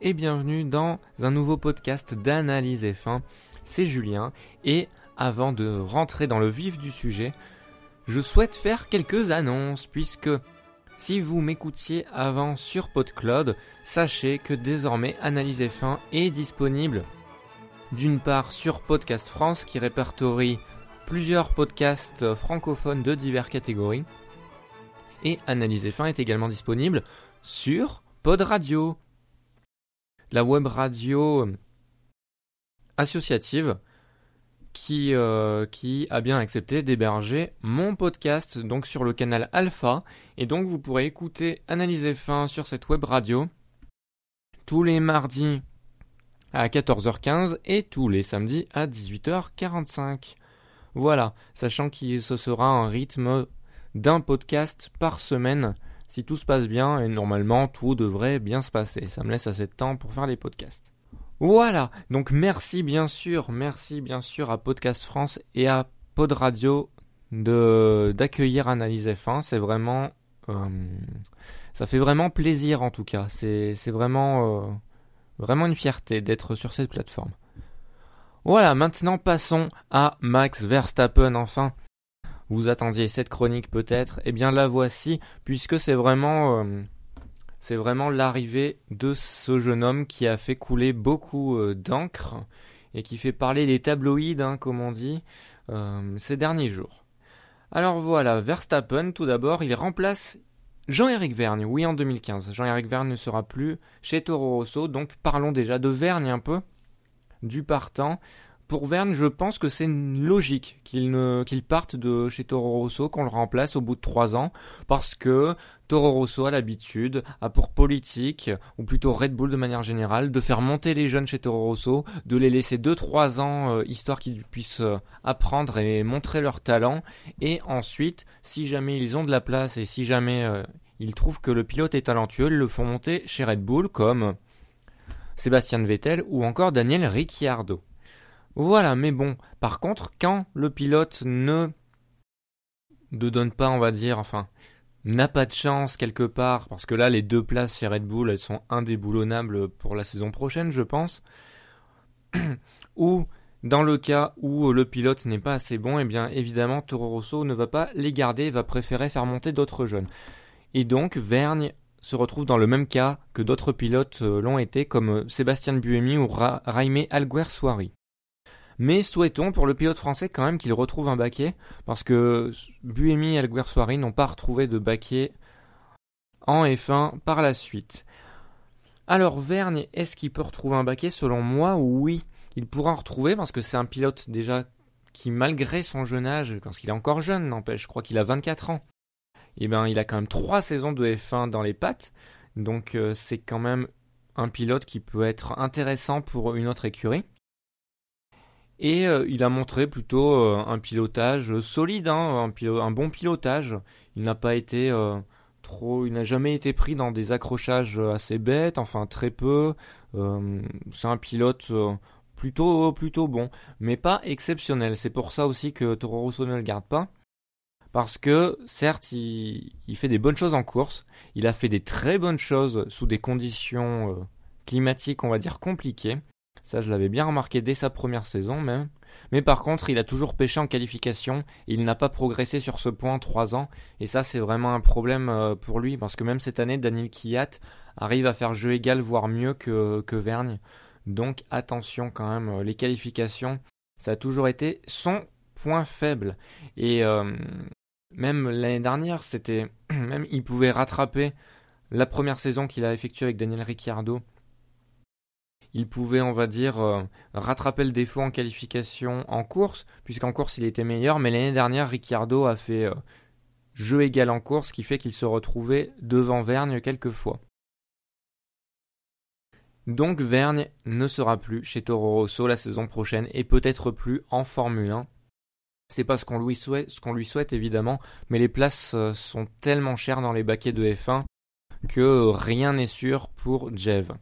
Et bienvenue dans un nouveau podcast d'analyse F1. C'est Julien et avant de rentrer dans le vif du sujet, je souhaite faire quelques annonces puisque si vous m'écoutiez avant sur PodCloud, sachez que désormais Analyse F1 est disponible d'une part sur Podcast France qui répertorie plusieurs podcasts francophones de diverses catégories et Analyse F1 est également disponible sur Pod Radio la web radio associative qui, euh, qui a bien accepté d'héberger mon podcast donc sur le canal Alpha et donc vous pourrez écouter Analyse Fin sur cette web radio tous les mardis à 14h15 et tous les samedis à 18h45. Voilà, sachant que ce sera un rythme d'un podcast par semaine si tout se passe bien, et normalement tout devrait bien se passer. Ça me laisse assez de temps pour faire les podcasts. Voilà, donc merci bien sûr, merci bien sûr à Podcast France et à Pod Radio d'accueillir Analyse F1. C'est vraiment, euh, ça fait vraiment plaisir en tout cas. C'est vraiment, euh, vraiment une fierté d'être sur cette plateforme. Voilà, maintenant passons à Max Verstappen enfin vous attendiez cette chronique peut-être, eh bien la voici, puisque c'est vraiment, euh, vraiment l'arrivée de ce jeune homme qui a fait couler beaucoup euh, d'encre et qui fait parler les tabloïds, hein, comme on dit, euh, ces derniers jours. Alors voilà, Verstappen, tout d'abord, il remplace Jean-Éric Vergne, oui en 2015. Jean-Éric Vergne ne sera plus chez Toro Rosso, donc parlons déjà de Vergne un peu, du partant pour Verne, je pense que c'est logique qu'il qu'il parte de chez Toro Rosso, qu'on le remplace au bout de trois ans, parce que Toro Rosso a l'habitude, a pour politique, ou plutôt Red Bull de manière générale, de faire monter les jeunes chez Toro Rosso, de les laisser deux trois ans, euh, histoire qu'ils puissent euh, apprendre et montrer leur talent, et ensuite, si jamais ils ont de la place et si jamais euh, ils trouvent que le pilote est talentueux, ils le font monter chez Red Bull comme Sébastien Vettel ou encore Daniel Ricciardo. Voilà, mais bon, par contre, quand le pilote ne ne donne pas, on va dire, enfin, n'a pas de chance quelque part, parce que là, les deux places chez Red Bull, elles sont indéboulonnables pour la saison prochaine, je pense, ou dans le cas où le pilote n'est pas assez bon, eh bien, évidemment, Toro Rosso ne va pas les garder, va préférer faire monter d'autres jeunes. Et donc, Vergne se retrouve dans le même cas que d'autres pilotes euh, l'ont été, comme euh, Sébastien Buemi ou Ra Raimé Alguersuari. Mais souhaitons pour le pilote français quand même qu'il retrouve un baquet, parce que Buemi et Alguersuari n'ont pas retrouvé de baquet en F1 par la suite. Alors Vergne, est-ce qu'il peut retrouver un baquet Selon moi, oui, il pourra en retrouver parce que c'est un pilote déjà qui, malgré son jeune âge, parce qu'il est encore jeune, n'empêche, je crois qu'il a 24 ans, et eh ben il a quand même 3 saisons de F1 dans les pattes, donc euh, c'est quand même un pilote qui peut être intéressant pour une autre écurie. Et euh, il a montré plutôt euh, un pilotage solide, hein, un, bon pilotage. Il n'a pas été euh, trop, il n'a jamais été pris dans des accrochages assez bêtes, enfin très peu. c'est un pilote plutôt plutôt bon, mais pas exceptionnel. C'est pour ça aussi que Toro Rosso ne le garde pas. Parce que certes, il, il, fait des bonnes choses en course, il a fait des très bonnes choses sous des conditions climatiques, on va dire, compliquées. Ça, je l'avais bien remarqué dès sa première saison même. Mais par contre, il a toujours pêché en qualification. il n'a pas progressé sur ce point 3 ans. Et ça, c'est vraiment un problème euh, pour lui. Parce que même cette année, Daniel Kiat arrive à faire jeu égal, voire mieux que, que Vergne. Donc attention quand même, euh, les qualifications, ça a toujours été son point faible. Et euh, même l'année dernière, c'était. Même il pouvait rattraper la première saison qu'il a effectuée avec Daniel Ricciardo il pouvait, on va dire, euh, rattraper le défaut en qualification en course, puisqu'en course il était meilleur, mais l'année dernière, Ricciardo a fait euh, jeu égal en course, ce qui fait qu'il se retrouvait devant Vergne quelques fois. Donc Vergne ne sera plus chez Toro Rosso la saison prochaine et peut-être plus en Formule 1. C'est pas ce qu'on lui souhaite, ce qu'on lui souhaite évidemment, mais les places euh, sont tellement chères dans les baquets de F1 que rien n'est sûr pour Jev.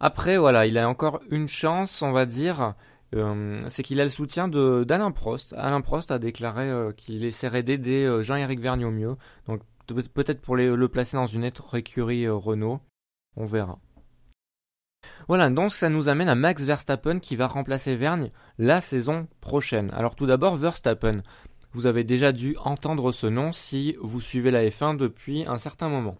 Après, voilà, il a encore une chance, on va dire. Euh, c'est qu'il a le soutien d'Alain Prost. Alain Prost a déclaré euh, qu'il essaierait d'aider euh, Jean-Éric Vergne au mieux. Donc peut-être pour le placer dans une autre écurie Renault. On verra. Voilà, donc ça nous amène à Max Verstappen qui va remplacer Vergne la saison prochaine. Alors tout d'abord, Verstappen. Vous avez déjà dû entendre ce nom si vous suivez la F1 depuis un certain moment.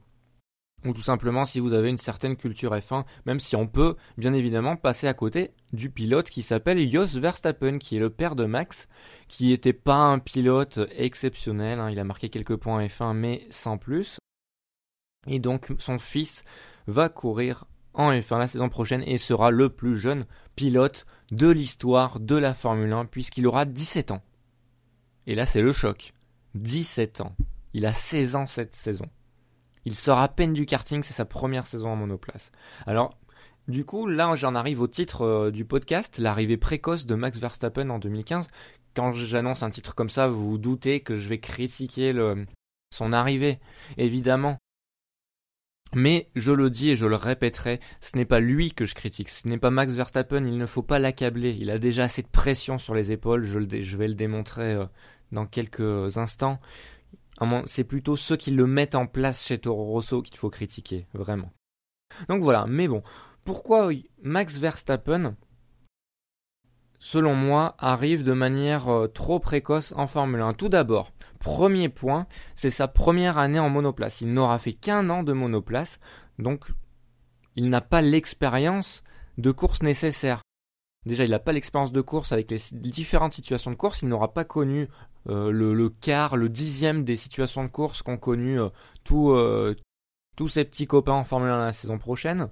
Ou tout simplement si vous avez une certaine culture F1, même si on peut bien évidemment passer à côté du pilote qui s'appelle Jos Verstappen, qui est le père de Max, qui n'était pas un pilote exceptionnel, hein. il a marqué quelques points F1 mais sans plus. Et donc son fils va courir en F1 la saison prochaine et sera le plus jeune pilote de l'histoire de la Formule 1 puisqu'il aura 17 ans. Et là c'est le choc. 17 ans. Il a 16 ans cette saison. Il sort à peine du karting, c'est sa première saison en monoplace. Alors, du coup, là j'en arrive au titre euh, du podcast, l'arrivée précoce de Max Verstappen en 2015. Quand j'annonce un titre comme ça, vous doutez que je vais critiquer son arrivée, évidemment. Mais je le dis et je le répéterai, ce n'est pas lui que je critique, ce n'est pas Max Verstappen, il ne faut pas l'accabler, il a déjà assez de pression sur les épaules, je, vais le démontrer euh, dans quelques instants. C'est plutôt ceux qui le mettent en place chez Toro Rosso qu'il faut critiquer, vraiment. Donc voilà, mais bon, pourquoi Max Verstappen, selon moi, arrive de manière euh, trop précoce en Formule 1 Tout d'abord, Premier point, c'est sa première année en monoplace. Il n'aura fait qu'un an de monoplace, donc il n'a pas l'expérience de course nécessaire. Déjà, il n'a pas l'expérience de course avec les différentes situations de course. Il n'aura pas connu euh, le, quart, le dixième des situations de course qu'ont connu euh, euh, tous ses petits copains en Formule 1 la saison prochaine.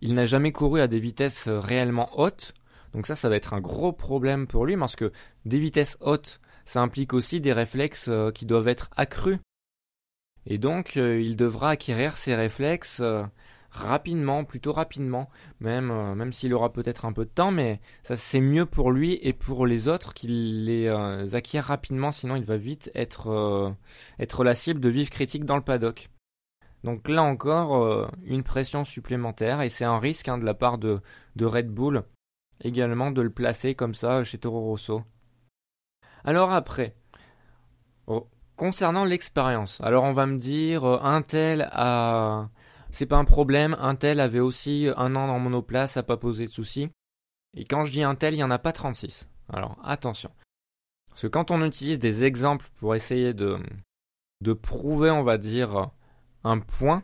Il n'a jamais couru à des vitesses réellement hautes. Donc ça, ça va être un gros problème pour lui parce que des vitesses hautes, ça implique aussi des réflexes qui doivent être accrus. Et donc, il devra acquérir ces réflexes rapidement, plutôt rapidement, même, même s'il aura peut-être un peu de temps, mais ça c'est mieux pour lui et pour les autres qu'il les acquiert rapidement, sinon il va vite être, être la cible de vives critiques dans le paddock. Donc là encore, une pression supplémentaire, et c'est un risque hein, de la part de, Red Bull également de le placer comme ça chez Toro Rosso. Alors après, oh, concernant l'expérience, alors on va me dire, euh, un tel a... C'est pas un problème, un tel avait aussi un an en monoplace, ça n'a pas posé de soucis. Et quand je dis un tel, il n'y en a pas 36. Alors attention. Parce que quand on utilise des exemples pour essayer de, de prouver, on va dire, un point,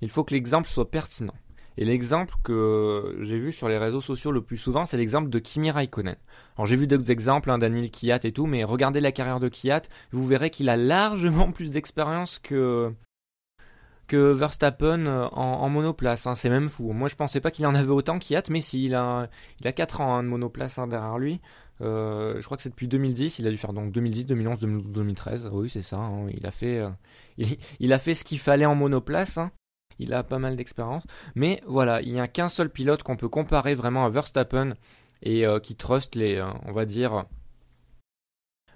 il faut que l'exemple soit pertinent. Et l'exemple que j'ai vu sur les réseaux sociaux le plus souvent, c'est l'exemple de Kimi Raikkonen. Alors j'ai vu d'autres exemples, hein, Daniel Kiat et tout, mais regardez la carrière de Kiat, vous verrez qu'il a largement plus d'expérience que que Verstappen euh, en, monoplace. Hein. c'est même fou. Moi, je pensais pas qu'il en avait autant Kiat, mais si, il a, il a 4 ans hein, de monoplace derrière lui. Euh, je crois que c'est depuis 2010. Il a dû faire donc 2010, 2011, 2012, 2013. Oui, c'est ça. il a fait, euh, il, a fait ce qu'il fallait en monoplace il a pas mal d'expérience. Mais voilà, il n'y a qu'un seul pilote qu'on peut comparer vraiment à Verstappen et qui trust les, on va dire,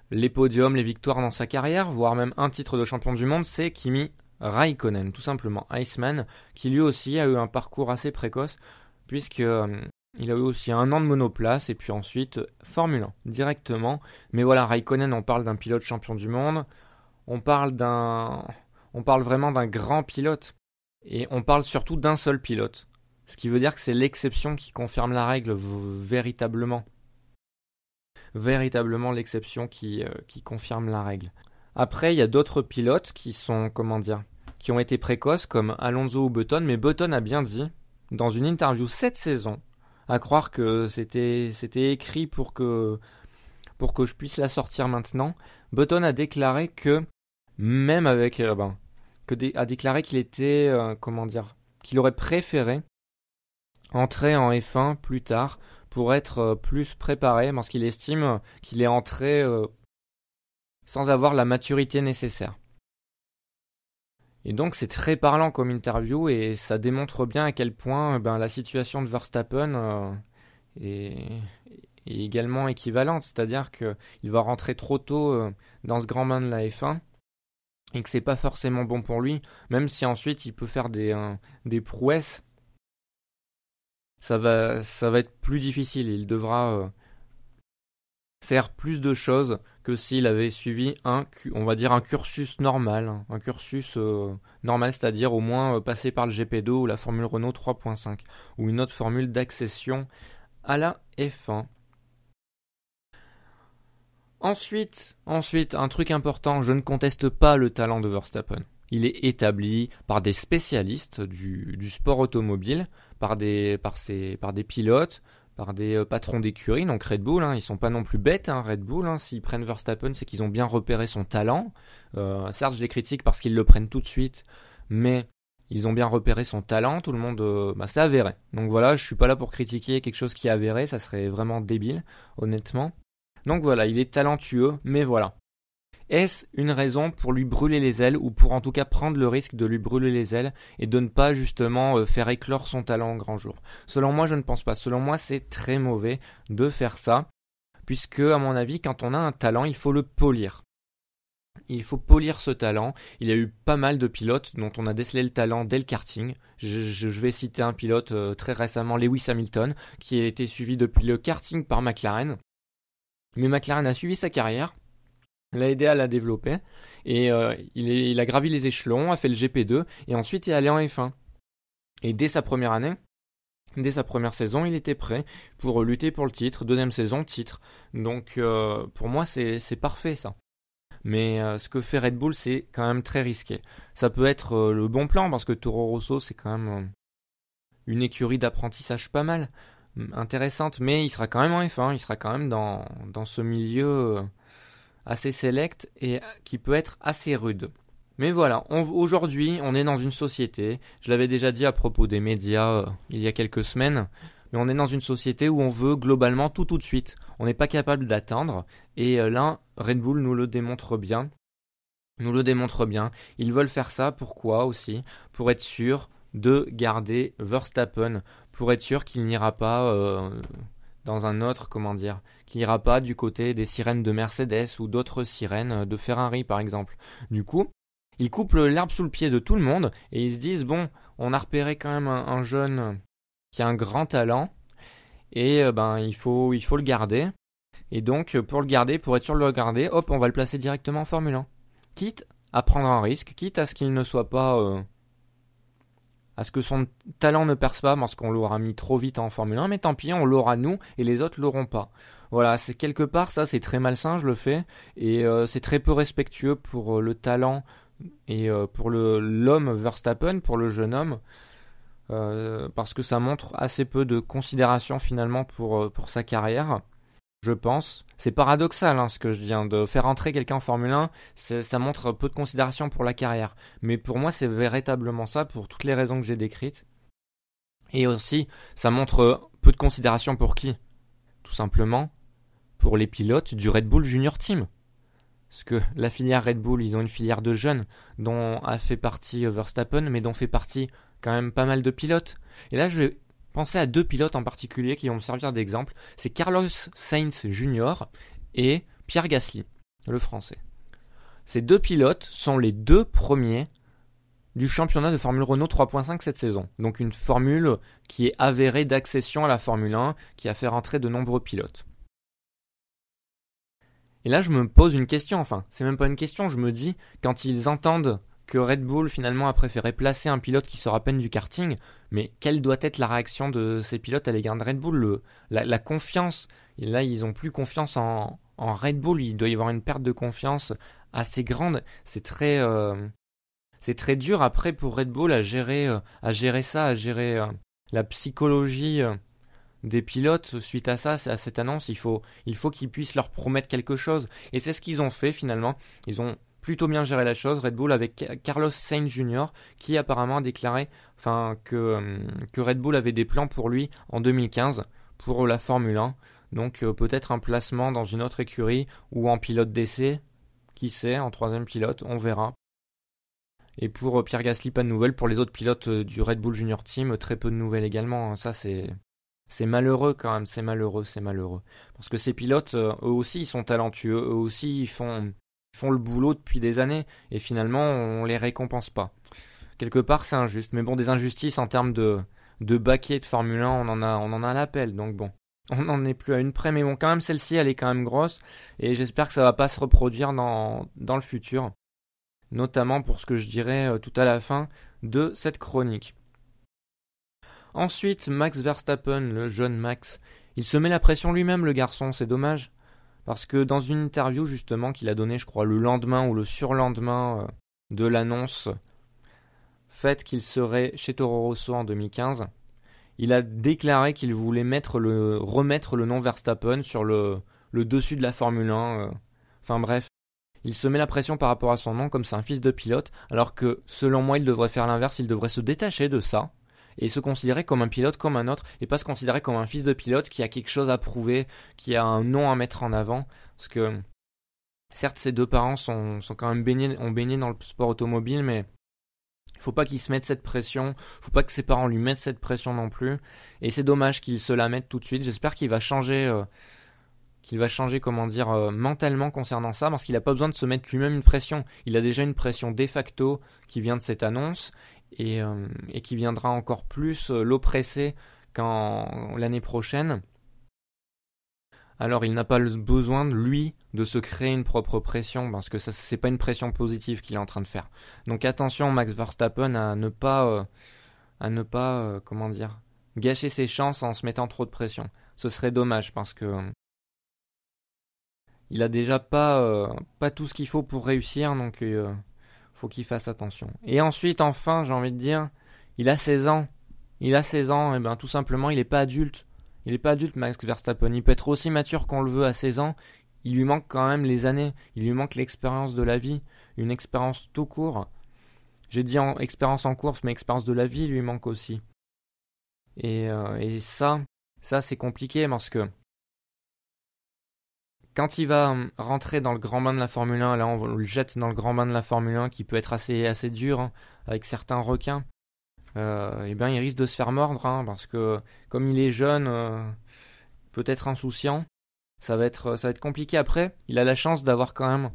les podiums, les victoires dans sa carrière, voire même un titre de champion du monde, c'est Kimi Raikkonen, tout simplement, Iceman, qui lui aussi a eu un parcours assez précoce, puisque euh, il a eu aussi un an de monoplace et puis ensuite Formule 1 directement. Mais voilà, Raikkonen, on parle d'un pilote champion du monde, on parle d'un, on parle vraiment d'un grand pilote. Et on parle surtout d'un seul pilote. Ce qui veut dire que c'est l'exception qui confirme la règle véritablement. Véritablement l'exception qui, euh, qui confirme la règle. Après, il y a d'autres pilotes qui sont, comment dire, qui ont été précoces comme Alonso ou Button, mais Button a bien dit, dans une interview cette saison, à croire que c'était, écrit pour que, pour que je puisse la sortir maintenant, Button a déclaré que, même avec, euh, ben, a déclaré qu'il était, euh, comment dire, qu'il aurait préféré entrer en F1 plus tard pour être euh, plus préparé parce qu'il estime qu'il est entré sans avoir la maturité nécessaire. Et donc c'est très parlant comme interview et ça démontre bien à quel point ben, la situation de Verstappen est, est, également équivalente, c'est-à-dire qu'il va rentrer trop tôt dans ce grand bain de la F1 et que c'est pas forcément bon pour lui, même si ensuite il peut faire des, prouesses, ça va, ça va être plus difficile. Il devra, euh, faire plus de choses que s'il avait suivi un, on cursus normal, hein. un cursus euh, normal, c'est-à-dire au moins euh, passer par le GP2 ou la Formule Renault 3.5 ou une autre formule d'accession à la F1. Ensuite, ensuite, un truc important, je ne conteste pas le talent de Verstappen. Il est établi par des spécialistes du, sport automobile, par des pilotes, par des euh, patrons d'écurie, donc Red Bull, hein, ils sont pas non plus bêtes, hein, Red Bull, hein, s'ils prennent Verstappen, c'est qu'ils ont bien repéré son talent. Euh, certes, je les critique parce qu'ils le prennent tout de suite, mais ils ont bien repéré son talent, tout le monde, euh, bah, avéré. Donc voilà, je suis pas là pour critiquer quelque chose qui est avéré, ça serait vraiment débile, honnêtement. Donc voilà, il est talentueux, mais voilà. Est-ce une raison pour lui brûler les ailes ou pour en tout cas prendre le risque de lui brûler les ailes et de ne pas justement euh, faire éclore son talent en grand jour? Selon moi, je ne pense pas. Selon moi, c'est très mauvais de faire ça puisque à mon avis, quand on a un talent, il faut le polir. Il faut polir ce talent. Il y a eu pas mal de pilotes dont on a décelé le talent dès le karting. Je, vais citer un pilote euh, très récemment, Lewis Hamilton, qui a été suivi depuis le karting par McLaren. Mais McLaren a suivi sa carrière aidé à la développer et euh, il, a gravi les échelons, a fait le GP2 et ensuite est allé en F1. Et dès sa première année, dès sa première saison, il était prêt pour lutter pour le titre. Deuxième saison, titre. Donc euh, pour moi, c'est parfait ça. Mais euh, ce que fait Red Bull, c'est quand même très risqué. Ça peut être le bon plan parce que Toro Rosso, c'est quand même une écurie d'apprentissage pas mal intéressante, mais il sera quand même en F1, il sera quand même dans ce milieu assez select et qui peut être assez rude. Mais voilà, aujourd'hui on est dans une société, je l'avais déjà dit à propos des médias euh, il y a quelques semaines, mais on est dans une société où on veut globalement tout tout de suite. On n'est pas capable d'attendre, et euh, là, Red Bull nous le démontre bien. Nous le démontre bien. Ils veulent faire ça, pourquoi aussi? Pour être sûr de garder Verstappen, pour être sûr qu'il n'ira pas euh, dans un autre, comment dire, qui ira pas du côté des sirènes de Mercedes ou d'autres sirènes de Ferrari par exemple. Du coup, ils coupent l'herbe sous le pied de tout le monde et ils se disent bon, on a repéré quand même un, jeune qui a un grand talent et euh, ben il faut le garder. Et donc pour le garder, pour être sûr de le garder, hop, on va le placer directement en Formule 1. Quitte à prendre un risque, quitte à ce qu'il ne soit pas euh, à ce que son talent ne perce pas parce qu'on l'aura mis trop vite en Formule 1, mais tant pis, on l'aura nous et les autres l'auront pas. Voilà, c'est quelque part ça, c'est très malsain, je le fais, et euh, c'est très peu respectueux pour euh, le talent et euh, pour l'homme Verstappen, pour le jeune homme, parce que ça montre assez peu de considération finalement pour sa carrière je pense. C'est paradoxal hein, ce que je viens de faire entrer quelqu'un en Formule 1, ça montre peu de considération pour la carrière. Mais pour moi, c'est véritablement ça pour toutes les raisons que j'ai décrites. Et aussi, ça montre peu de considération pour qui? Tout simplement pour les pilotes du Red Bull Junior Team. Parce que la filière Red Bull, ils ont une filière de jeunes dont a fait partie Verstappen, mais dont fait partie quand même pas mal de pilotes. Et là, je Pensez à deux pilotes en particulier qui vont me servir d'exemple. C'est Carlos Sainz Jr. et Pierre Gasly, le français. Ces deux pilotes sont les deux premiers du championnat de Formule Renault 3.5 cette saison. Donc une formule qui est avérée d'accession à la Formule 1, qui a fait rentrer de nombreux pilotes. Et là, je me pose une question, enfin, c'est même pas une question, je me dis, quand ils entendent que Red Bull finalement a préféré placer un pilote qui sort à peine du karting, mais quelle doit être la réaction de ces pilotes à l'égard de Red Bull? La, confiance, là ils ont plus confiance en, Red Bull, il doit y avoir une perte de confiance assez grande, c'est très, euh, c'est très dur après pour Red Bull à gérer, euh, à gérer ça, à gérer euh, la psychologie des pilotes. Suite à ça, à cette annonce, il faut, il faut qu'ils puissent leur promettre quelque chose, et c'est ce qu'ils ont fait finalement, ils ont plutôt bien géré la chose, Red Bull, avec Carlos Sainz Jr., qui apparemment a déclaré euh, que Red Bull avait des plans pour lui en 2015 pour la Formule 1. Donc euh, peut-être un placement dans une autre écurie ou en pilote d'essai, qui sait, en troisième pilote, on verra. Et pour euh, Pierre Gasly, pas de nouvelles. Pour les autres pilotes du Red Bull Junior Team, très peu de nouvelles également. Ça, c'est c'est malheureux quand même. C'est malheureux, c'est malheureux. Parce que ces pilotes, eux aussi, ils sont talentueux. Eux aussi, ils font font le boulot depuis des années et finalement on les récompense pas. Quelque part c'est injuste, mais bon des injustices en termes de de baquet de Formule 1 on en a on en a l'appel donc bon on n'en est plus à une près, mais bon, quand même, celle-ci, elle est quand même grosse, et j'espère que ça va pas se reproduire dans, dans le futur, notamment pour ce que je dirais euh, tout à la fin de cette chronique. Ensuite, Max Verstappen, le jeune Max, il se met la pression lui-même, le garçon, c'est dommage. Parce que dans une interview justement qu'il a donnée, je crois, le lendemain ou le surlendemain euh, de l'annonce faite qu'il serait chez Toro Rosso en 2015, il a déclaré qu'il voulait mettre le, remettre le nom Verstappen sur le, le dessus de la Formule 1. Euh. Enfin bref, il se met la pression par rapport à son nom comme c'est un fils de pilote, alors que selon moi il devrait faire l'inverse, il devrait se détacher de ça et se considérer comme un pilote comme un autre et pas se considérer comme un fils de pilote qui a quelque chose à prouver, qui a un nom à mettre en avant. Parce que certes ses deux parents sont, quand même baignés, dans le sport automobile, mais il faut pas qu'il se mette cette pression, faut pas que ses parents lui mettent cette pression non plus. Et c'est dommage qu'il se la mette tout de suite. J'espère qu'il va changer. Euh, qu'il va changer, comment dire, euh, mentalement concernant ça, parce qu'il n'a pas besoin de se mettre lui-même une pression. Il a déjà une pression de facto qui vient de cette annonce, euh, et, qui viendra encore plus euh, l'oppresser quand l'année prochaine. Alors il n'a pas besoin lui de se créer une propre pression parce que ça c'est pas une pression positive qu'il est en train de faire. Donc attention Max Verstappen à ne pas euh, à ne pas comment dire gâcher ses chances en se mettant trop de pression. Ce serait dommage parce que il a déjà pas pas tout ce qu'il faut pour réussir donc faut qu'il fasse attention. Et ensuite, enfin, j'ai envie de dire, il a 16 ans. Il a 16 ans, et ben tout simplement, il n'est pas adulte. Il n'est pas adulte, Max Verstappen. Il peut être aussi mature qu'on le veut à 16 ans. Il lui manque quand même les années. Il lui manque l'expérience de la vie. Une expérience tout court. J'ai dit en expérience en course, mais expérience de la vie lui manque aussi. Et, euh, et ça, ça c'est compliqué parce que quand il va hum, rentrer dans le grand bain de la Formule 1, là on le jette dans le grand bain de la Formule 1 qui peut être assez, assez dur hein, avec certains requins, euh, et eh bien il risque de se faire mordre hein, parce que comme il est jeune, euh, peut-être insouciant, ça va être compliqué après. Il a la chance d'avoir quand même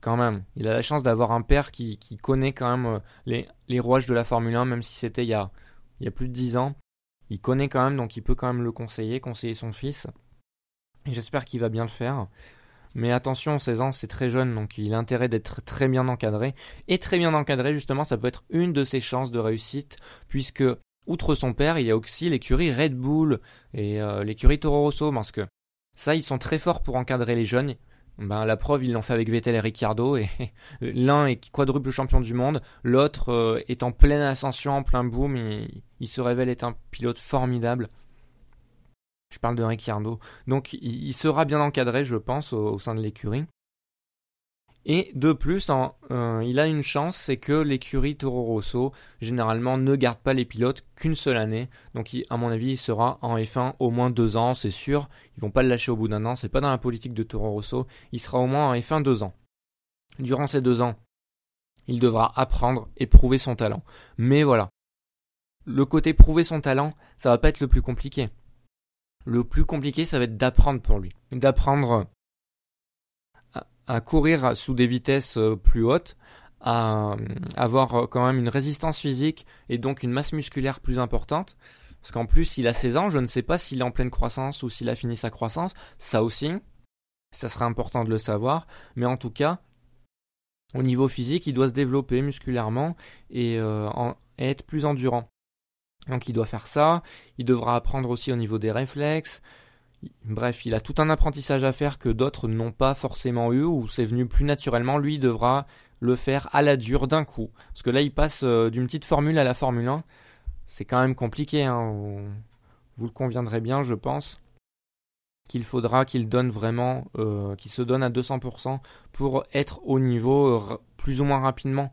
quand même, il a la chance d'avoir un père qui, connaît quand même euh, les, rouages de la Formule 1 même si c'était il il y a plus de 10 ans. Il connaît quand même donc il peut quand même le conseiller, conseiller son fils. J'espère qu'il va bien le faire. Mais attention, 16 ans, c'est très jeune, donc il a intérêt d'être très bien encadré. Et très bien encadré, justement, ça peut être une de ses chances de réussite, puisque, outre son père, il y a aussi l'écurie Red Bull et euh, l'écurie Toro Rosso, parce que ça, ils sont très forts pour encadrer les jeunes. Ben, la preuve, ils l'ont fait avec Vettel et Ricciardo, et l'un est quadruple champion du monde, l'autre euh, est en pleine ascension, en plein boom, il se révèle être un pilote formidable. Je parle de Ricciardo. Donc il, sera bien encadré, je pense, au, sein de l'écurie. Et de plus, euh, il a une chance, c'est que l'écurie Toro Rosso, généralement, ne garde pas les pilotes qu'une seule année. Donc, à mon avis, il sera en F1 au moins deux ans, c'est sûr. Ils vont pas le lâcher au bout d'un an, c'est pas dans la politique de Toro Rosso. Il sera au moins en F1 deux ans. Durant ces deux ans, il devra apprendre et prouver son talent. Mais voilà. Le côté prouver son talent, ça va pas être le plus compliqué. Le plus compliqué, ça va être d'apprendre pour lui. D'apprendre à, courir sous des vitesses euh, plus hautes, à, euh, avoir euh, quand même une résistance physique et donc une masse musculaire plus importante. Parce qu'en plus, il a 16 ans, je ne sais pas s'il est en pleine croissance ou s'il a fini sa croissance. Ça aussi, ça serait important de le savoir. Mais en tout cas, au niveau physique, il doit se développer musculairement et être plus endurant. Donc il doit faire ça, il devra apprendre aussi au niveau des réflexes. Bref, il a tout un apprentissage à faire que d'autres n'ont pas forcément eu ou c'est venu plus naturellement. Lui devra le faire à la dure d'un coup. Parce que là, il passe euh, d'une petite formule à la Formule 1. C'est quand même compliqué. Hein. Vous le conviendrez bien, je pense. Qu'il faudra qu'il donne vraiment, euh, qu'il se donne à 200% pour être au niveau euh, plus ou moins rapidement.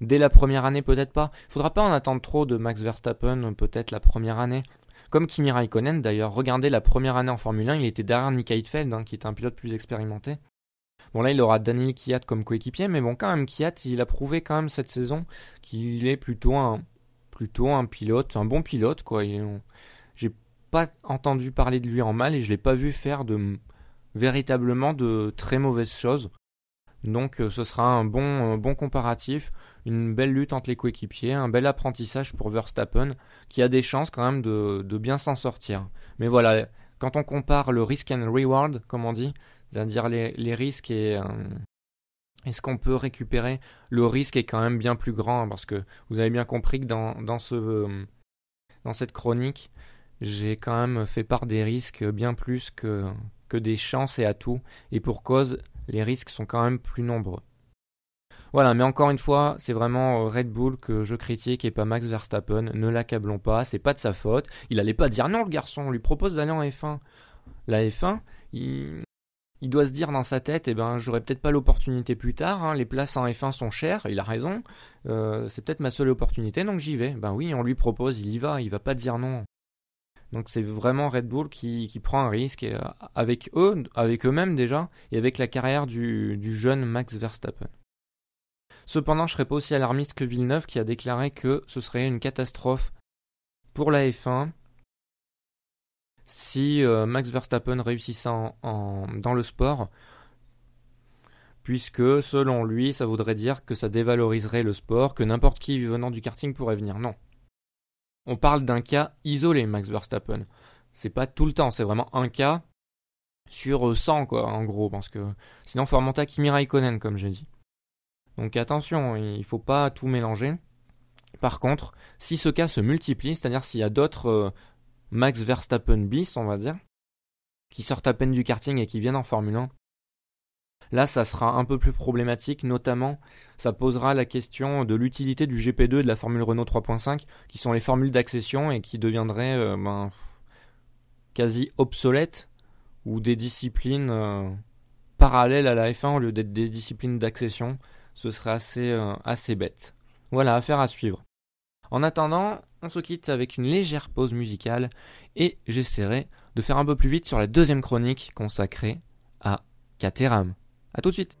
Dès la première année, peut-être pas. Il faudra pas en attendre trop de Max Verstappen, peut-être la première année. Comme Kimi Raikkonen d'ailleurs, regardez la première année en Formule 1, il était derrière Nick Heidfeld, hein, qui est un pilote plus expérimenté. Bon là il aura Daniel Kiat comme coéquipier, mais bon quand même Kiat il a prouvé quand même cette saison qu'il est plutôt un plutôt un pilote, un bon pilote quoi. J'ai pas entendu parler de lui en mal et je l'ai pas vu faire de véritablement de très mauvaises choses. Donc euh, ce sera un bon, bon comparatif, une belle lutte entre les coéquipiers, un bel apprentissage pour Verstappen qui a des chances quand même de, bien s'en sortir. Mais voilà, quand on compare le risk and reward, comme on dit, c'est-à-dire les, risques et, est ce qu'on peut récupérer, le risque est quand même bien plus grand parce que vous avez bien compris que ce, dans cette chronique, j'ai quand même fait part des risques bien plus que, que des chances et atouts, et pour cause, les risques sont quand même plus nombreux. Voilà, mais encore une fois, c'est vraiment euh, Red Bull que je critique et pas Max Verstappen. Ne l'accablons pas, c'est pas de sa faute. Il allait pas dire non, le garçon, on lui propose d'aller en F1. La F1, il, doit se dire dans sa tête, eh ben, j'aurai peut-être pas l'opportunité plus tard. Hein. les places en F1 sont chères, il a raison. Euh, c'est peut-être ma seule opportunité, donc j'y vais. Ben oui, on lui propose, il y va, il va pas dire non. Donc c'est vraiment Red Bull qui, prend un risque euh, avec eux, avec eux-mêmes déjà, et avec la carrière du, du, jeune Max Verstappen. Cependant, je serais pas aussi alarmiste que Villeneuve qui a déclaré que ce serait une catastrophe pour la F1 si euh, Max Verstappen réussissait dans le sport, puisque selon lui, ça voudrait dire que ça dévaloriserait le sport, que n'importe qui venant du karting pourrait venir. Non. On parle d'un cas isolé, Max Verstappen. C'est pas tout le temps, c'est vraiment un cas sur 100, quoi, en gros, parce que sinon, faut remonter à Kimi Raikkonen, comme j'ai dit. Donc attention, il faut pas tout mélanger. Par contre, si ce cas se multiplie, c'est-à-dire s'il y a d'autres euh, Max Verstappen bis, on va dire, qui sortent à peine du karting et qui viennent en Formule 1. Là, ça sera un peu plus problématique, notamment, ça posera la question de l'utilité du GP2 et de la Formule Renault 3.5, qui sont les formules d'accession et qui deviendraient euh, ben, quasi obsolètes, ou des disciplines euh, parallèles à la F1 au lieu d'être des disciplines d'accession. Ce serait assez, euh, assez bête. Voilà, affaire à suivre. En attendant, on se quitte avec une légère pause musicale et j'essaierai de faire un peu plus vite sur la deuxième chronique consacrée à Caterham. A tout de suite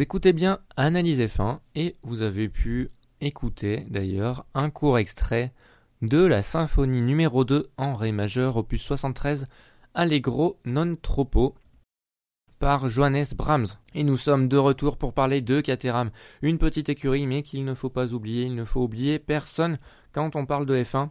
Écoutez bien Analyse F1 et vous avez pu écouter d'ailleurs un court extrait de la symphonie numéro 2 en Ré majeur opus 73 Allegro non troppo par Johannes Brahms. Et nous sommes de retour pour parler de Caterham, une petite écurie mais qu'il ne faut pas oublier, il ne faut oublier personne quand on parle de F1.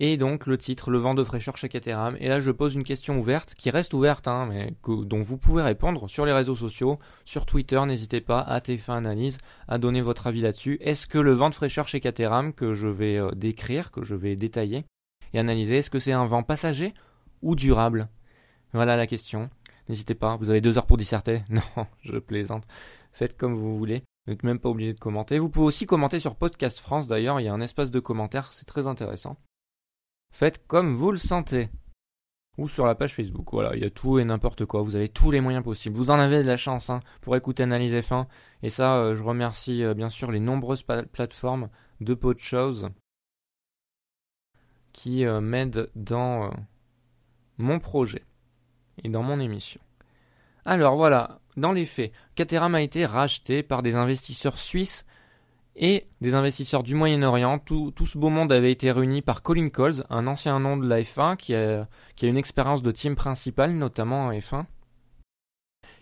Et donc le titre, le vent de fraîcheur chez Caterham. Et là je pose une question ouverte, qui reste ouverte, hein, mais dont vous pouvez répondre sur les réseaux sociaux, sur Twitter, n'hésitez pas à TF1 Analyse, à donner votre avis là-dessus. Est-ce que le vent de fraîcheur chez Caterham, que je vais euh, décrire, que je vais détailler et analyser, est-ce que c'est un vent passager ou durable? Voilà la question. N'hésitez pas, vous avez deux heures pour disserter. Non, je plaisante. Faites comme vous voulez. Vous n'êtes même pas obligé de commenter. Vous pouvez aussi commenter sur Podcast France d'ailleurs, il y a un espace de commentaires, c'est très intéressant. Faites comme vous le sentez. Ou sur la page Facebook. Voilà, il y a tout et n'importe quoi. Vous avez tous les moyens possibles. Vous en avez de la chance hein, pour écouter Analyse F1. Et ça, euh, je remercie euh, bien sûr les nombreuses plateformes de pot de choses qui euh, m'aident dans mon projet et dans mon émission. Alors voilà, dans les faits, Caterham a été racheté par des investisseurs suisses et des investisseurs du Moyen-Orient. Tout, ce beau monde avait été réuni par Colin Coles, un ancien nom de la F1 qui a, une expérience de team principal, notamment en F1.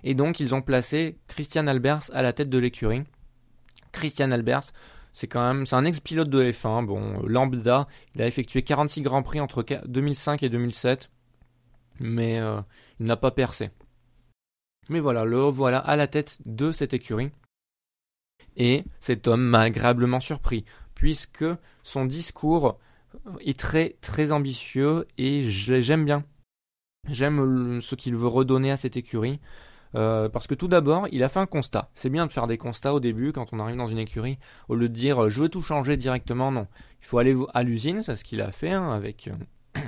Et donc ils ont placé Christian Albers à la tête de l'écurie. Christian Albers, c'est quand même un ex-pilote de F1, bon lambda, il a effectué 46 grands prix entre 2005 et 2007, mais euh, il n'a pas percé. Mais voilà, le voilà à la tête de cette écurie. Et cet homme m'a agréablement surpris, puisque son discours est très très ambitieux et j'aime bien. J'aime ce qu'il veut redonner à cette écurie. Euh, parce que tout d'abord, il a fait un constat. C'est bien de faire des constats au début quand on arrive dans une écurie, au lieu de dire je veux tout changer directement. Non, il faut aller à l'usine, c'est ce qu'il a fait hein, avec euh,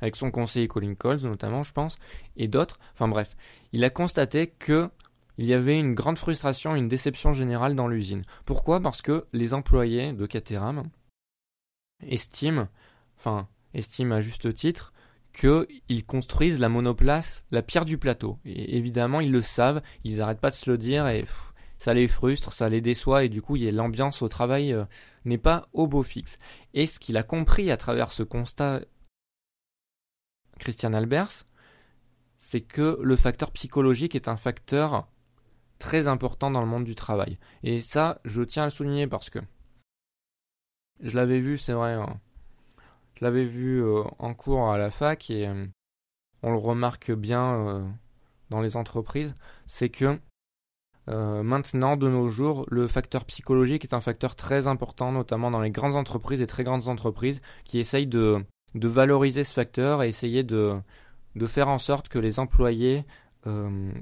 avec son conseiller Colin Coles notamment, je pense, et d'autres. Enfin bref, il a constaté que il y avait une grande frustration, une déception générale dans l'usine. Pourquoi? Parce que les employés de Caterham estiment, enfin, estiment à juste titre, qu'ils construisent la monoplace, la pierre du plateau. Et évidemment, ils le savent, ils n'arrêtent pas de se le dire et ça les frustre, ça les déçoit et du coup, l'ambiance au travail euh, n'est pas au beau fixe. Et ce qu'il a compris à travers ce constat, Christian Albers, c'est que le facteur psychologique est un facteur très important dans le monde du travail. Et ça, je tiens à le souligner parce que je l'avais vu, c'est vrai, hein. je l'avais vu euh, en cours à la fac et euh, on le remarque bien euh, dans les entreprises, c'est que maintenant, de nos jours, le facteur psychologique est un facteur très important, notamment dans les grandes entreprises et très grandes entreprises qui essayent de, de valoriser ce facteur et essayer de, de faire en sorte que les employés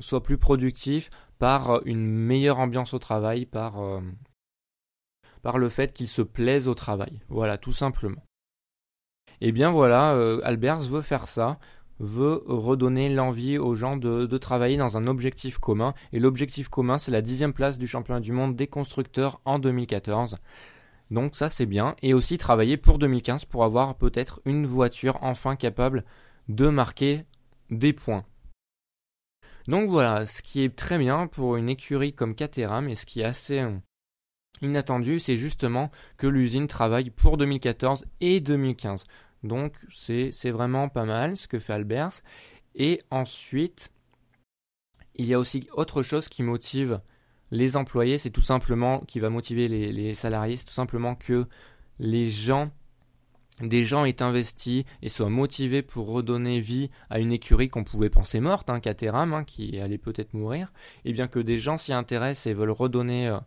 soient plus productifs, par une meilleure ambiance au travail, par, euh, le fait qu'ils se plaisent au travail. Voilà, tout simplement. Et eh bien voilà, euh, Albers veut faire ça, veut redonner l'envie aux gens de, de, travailler dans un objectif commun. Et l'objectif commun, c'est la dixième place du championnat du monde des constructeurs en 2014. Donc ça c'est bien. Et aussi travailler pour 2015 pour avoir peut-être une voiture enfin capable de marquer des points. Donc voilà, ce qui est très bien pour une écurie comme Caterham et ce qui est assez euh, inattendu, c'est justement que l'usine travaille pour 2014 et 2015. Donc c'est vraiment pas mal ce que fait Albers. Et ensuite, il y a aussi autre chose qui motive les employés, c'est tout simplement, qui va motiver les, les salariés, c'est tout simplement que les gens des gens aient investi et soient motivés pour redonner vie à une écurie qu'on pouvait penser morte, hein, Caterham, hein, qui allait peut-être mourir, et bien que des gens s'y intéressent et veulent redonner euh,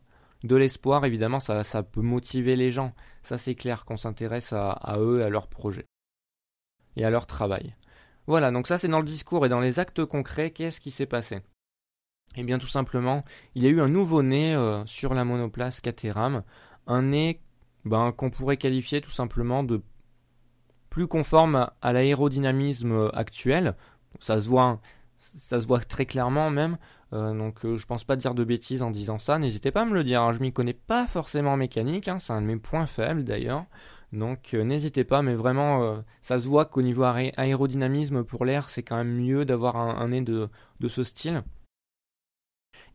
de l'espoir, évidemment, ça, peut motiver les gens. Ça, c'est clair qu'on s'intéresse à, eux, à leurs projets et à leur travail. Voilà, donc ça, c'est dans le discours et dans les actes concrets, qu'est-ce qui s'est passé? Eh bien, tout simplement, il y a eu un nouveau nez euh, sur la monoplace Caterham, un nez ben, qu'on pourrait qualifier tout simplement de plus conforme à l'aérodynamisme actuel. Ça se voit, ça se voit très clairement même. Euh, donc euh, je pense pas dire de bêtises en disant ça. N'hésitez pas à me le dire. Hein. Je m'y connais pas forcément en mécanique. Hein. C'est un de mes points faibles d'ailleurs. Donc euh, n'hésitez pas, mais vraiment, ça se voit qu'au niveau aérodynamisme pour l'air, c'est quand même mieux d'avoir un, nez de, de, ce style.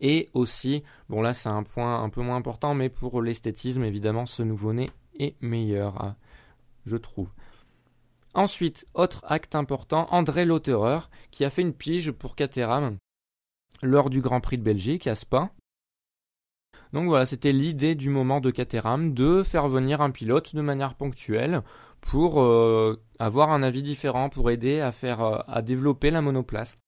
Et aussi, bon là c'est un point un peu moins important, mais pour l'esthétisme, évidemment, ce nouveau nez est meilleur, hein, je trouve. Ensuite, autre acte important, André Lauterer, qui a fait une pige pour Caterham lors du Grand Prix de Belgique à Spa. Donc voilà, c'était l'idée du moment de Caterham de faire venir un pilote de manière ponctuelle pour euh, avoir un avis différent, pour aider à faire euh, à développer la monoplace.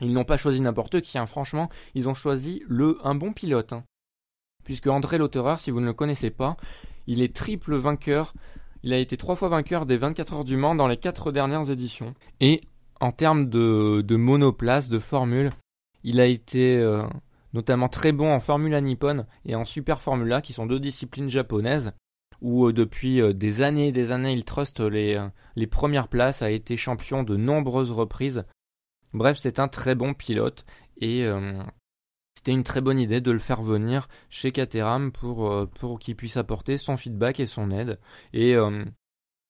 Ils n'ont pas choisi n'importe qui, hein. franchement, ils ont choisi un bon pilote. Hein. Puisque André Lauterer, si vous ne le connaissez pas, il est triple vainqueur. Il a été trois fois vainqueur des 24 heures du Mans dans les quatre dernières éditions. Et en termes de, monoplace, de formule, il a été euh, notamment très bon en Formula Nippon et en Super Formula, qui sont deux disciplines japonaises, où euh, depuis euh, des années et des années il truste les, les premières places, a été champion de nombreuses reprises. Bref, c'est un très bon pilote et c'était une très bonne idée de le faire venir chez Caterham pour, pour qu'il puisse apporter son feedback et son aide. Et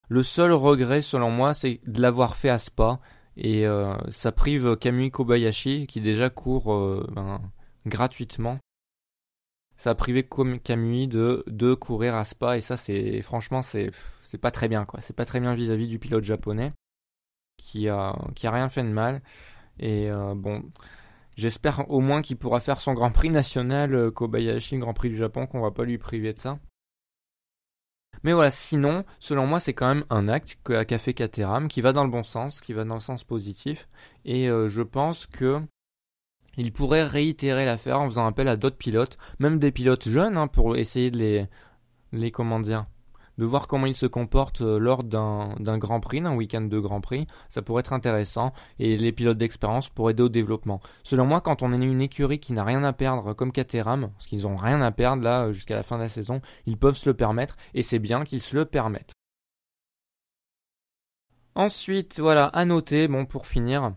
le seul regret, selon moi, c'est de l'avoir fait à Spa. Et euh, ça prive Kamui Kobayashi, qui déjà court euh, ben, gratuitement. Ça a privé Kamui de, courir à Spa, et ça, c'est franchement, c'est pas très bien. C'est pas très bien vis-à-vis du pilote japonais, qui a, qui a rien fait de mal. Et euh, bon, j'espère au moins qu'il pourra faire son Grand Prix national, Kobayashi, Grand Prix du Japon, qu'on va pas lui priver de ça. Mais voilà, sinon, selon moi, c'est quand même un acte qu'a fait Caterham qui va dans le bon sens, qui va dans le sens positif. Et euh, je pense que il pourrait réitérer l'affaire en faisant appel à d'autres pilotes, même des pilotes jeunes, hein, pour essayer de les, les de voir comment il se comporte euh, lors d'un Grand Prix, d'un week-end de Grand Prix. Ça pourrait être intéressant et les pilotes d'expérience pourraient aider au développement. Selon moi, quand on est une écurie qui n'a rien à perdre, comme Caterham, parce qu'ils n'ont rien à perdre là jusqu'à la fin de la saison, ils peuvent se le permettre et c'est bien qu'ils se le permettent. Ensuite, voilà, à noter, bon, pour finir,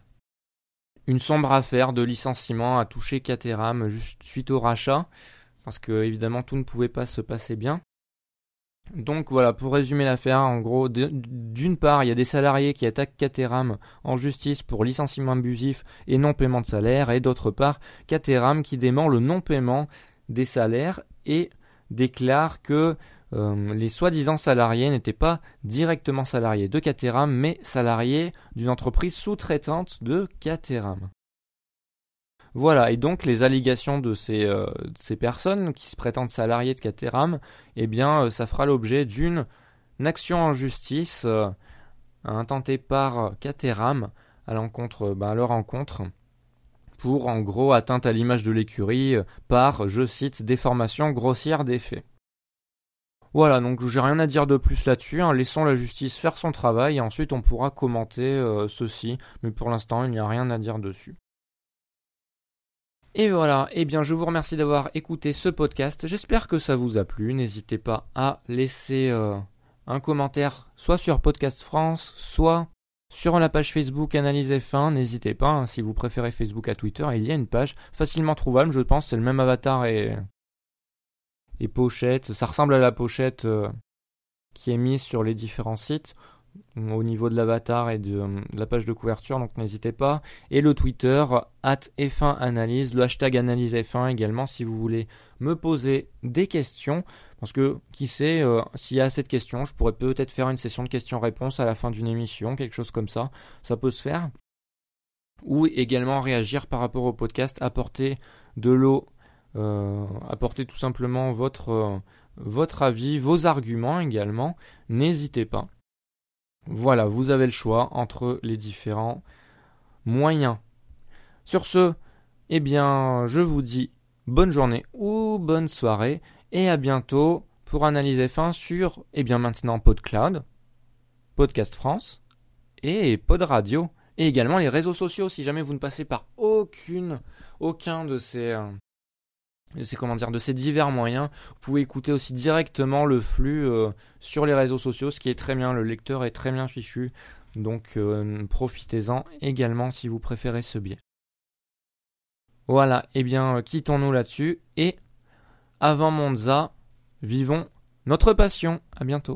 une sombre affaire de licenciement a touché Caterham juste suite au rachat, parce que évidemment tout ne pouvait pas se passer bien. Donc voilà, pour résumer l'affaire, en gros, d'une part, il y a des salariés qui attaquent Caterham en justice pour licenciement abusif et non paiement de salaire, et d'autre part, Caterham qui dément le non-paiement des salaires et déclare que euh, les soi-disant salariés n'étaient pas directement salariés de Caterham, mais salariés d'une entreprise sous-traitante de Caterham. Voilà, et donc les allégations de ces, euh, personnes qui se prétendent salariés de Caterham, eh bien, euh, ça fera l'objet d'une action en justice euh, intentée par Caterham à l'encontre, bah, à leur encontre, pour en gros atteinte à l'image de l'écurie par, je cite, déformation grossière des faits. Voilà, donc j'ai rien à dire de plus là-dessus. Hein. Laissons la justice faire son travail et ensuite on pourra commenter ceci. Mais pour l'instant, il n'y a rien à dire dessus. Et voilà, eh bien je vous remercie d'avoir écouté ce podcast. J'espère que ça vous a plu. N'hésitez pas à laisser euh, un commentaire soit sur Podcast France, soit sur la page Facebook Analyse F1. N'hésitez pas, hein, si vous préférez Facebook à Twitter, il y a une page facilement trouvable, je pense, c'est le même avatar et, et pochette. Ça ressemble à la pochette euh, qui est mise sur les différents sites au niveau de l'avatar et de, la page de couverture, donc n'hésitez pas. Et le Twitter, at F1 Analyse, le hashtag Analyse F1 également si vous voulez me poser des questions. Parce que qui sait, euh, s'il y a assez de questions, je pourrais peut-être faire une session de questions-réponses à la fin d'une émission, quelque chose comme ça. Ça peut se faire. Ou également réagir par rapport au podcast, apporter de l'eau, euh, apporter tout simplement euh, votre avis, vos arguments également. N'hésitez pas. Voilà, vous avez le choix entre les différents moyens. Sur ce, eh bien, je vous dis bonne journée ou bonne soirée et à bientôt pour analyser fin sur, eh bien maintenant PodCloud, Podcast France et Pod Radio et également les réseaux sociaux si jamais vous ne passez par aucune, aucun de ces, euh, c'est comment dire de ces divers moyens. Vous pouvez écouter aussi directement le flux euh, sur les réseaux sociaux, ce qui est très bien. Le lecteur est très bien fichu, donc euh, profitez-en également si vous préférez ce biais. Voilà, et eh bien quittons-nous là-dessus et avant Monza, vivons notre passion. À bientôt.